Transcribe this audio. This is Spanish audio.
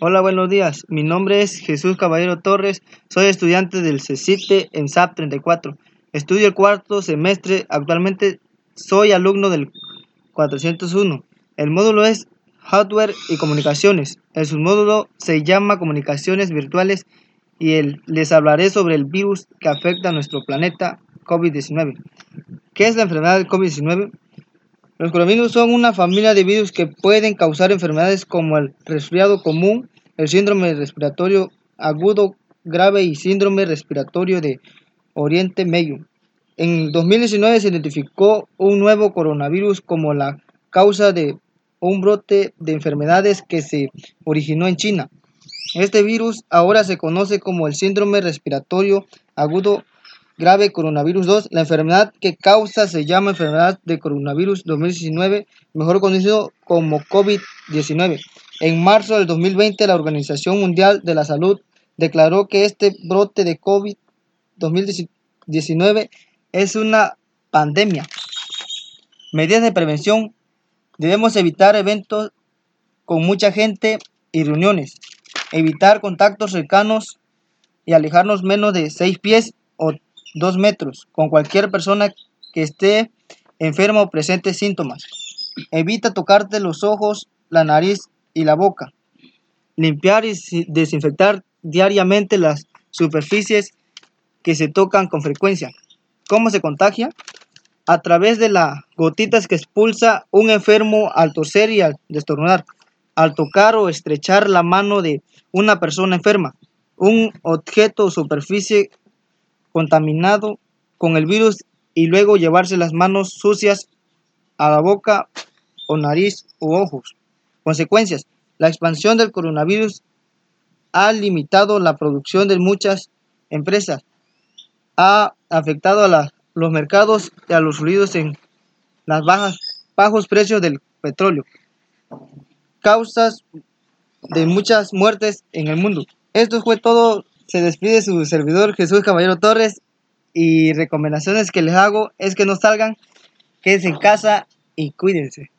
Hola, buenos días. Mi nombre es Jesús Caballero Torres. Soy estudiante del CECITE en SAP 34. Estudio el cuarto semestre. Actualmente soy alumno del 401. El módulo es Hardware y Comunicaciones. El submódulo se llama Comunicaciones Virtuales y les hablaré sobre el virus que afecta a nuestro planeta COVID-19. ¿Qué es la enfermedad del COVID-19? Los coronavirus son una familia de virus que pueden causar enfermedades como el resfriado común, el síndrome respiratorio agudo grave y síndrome respiratorio de Oriente Medio. En 2019 se identificó un nuevo coronavirus como la causa de un brote de enfermedades que se originó en China. Este virus ahora se conoce como el síndrome respiratorio agudo grave coronavirus 2. La enfermedad que causa se llama enfermedad de coronavirus 2019, mejor conocido como COVID-19. En marzo del 2020, la Organización Mundial de la Salud declaró que este brote de COVID-2019 es una pandemia. Medidas de prevención. Debemos evitar eventos con mucha gente y reuniones. Evitar contactos cercanos y alejarnos menos de 6 pies o dos metros con cualquier persona que esté enfermo o presente síntomas. Evita tocarte los ojos, la nariz y la boca. Limpiar y desinfectar diariamente las superficies que se tocan con frecuencia. ¿Cómo se contagia? A través de las gotitas que expulsa un enfermo al toser y al destornudar, al tocar o estrechar la mano de una persona enferma, un objeto o superficie contaminado con el virus y luego llevarse las manos sucias a la boca o nariz u ojos. Consecuencias. La expansión del coronavirus ha limitado la producción de muchas empresas, ha afectado a los mercados y a los fluidos en las bajas, bajos precios del petróleo, causas de muchas muertes en el mundo. Esto fue todo se despide su servidor Jesús Caballero Torres y recomendaciones que les hago es que no salgan, quédense en casa y cuídense.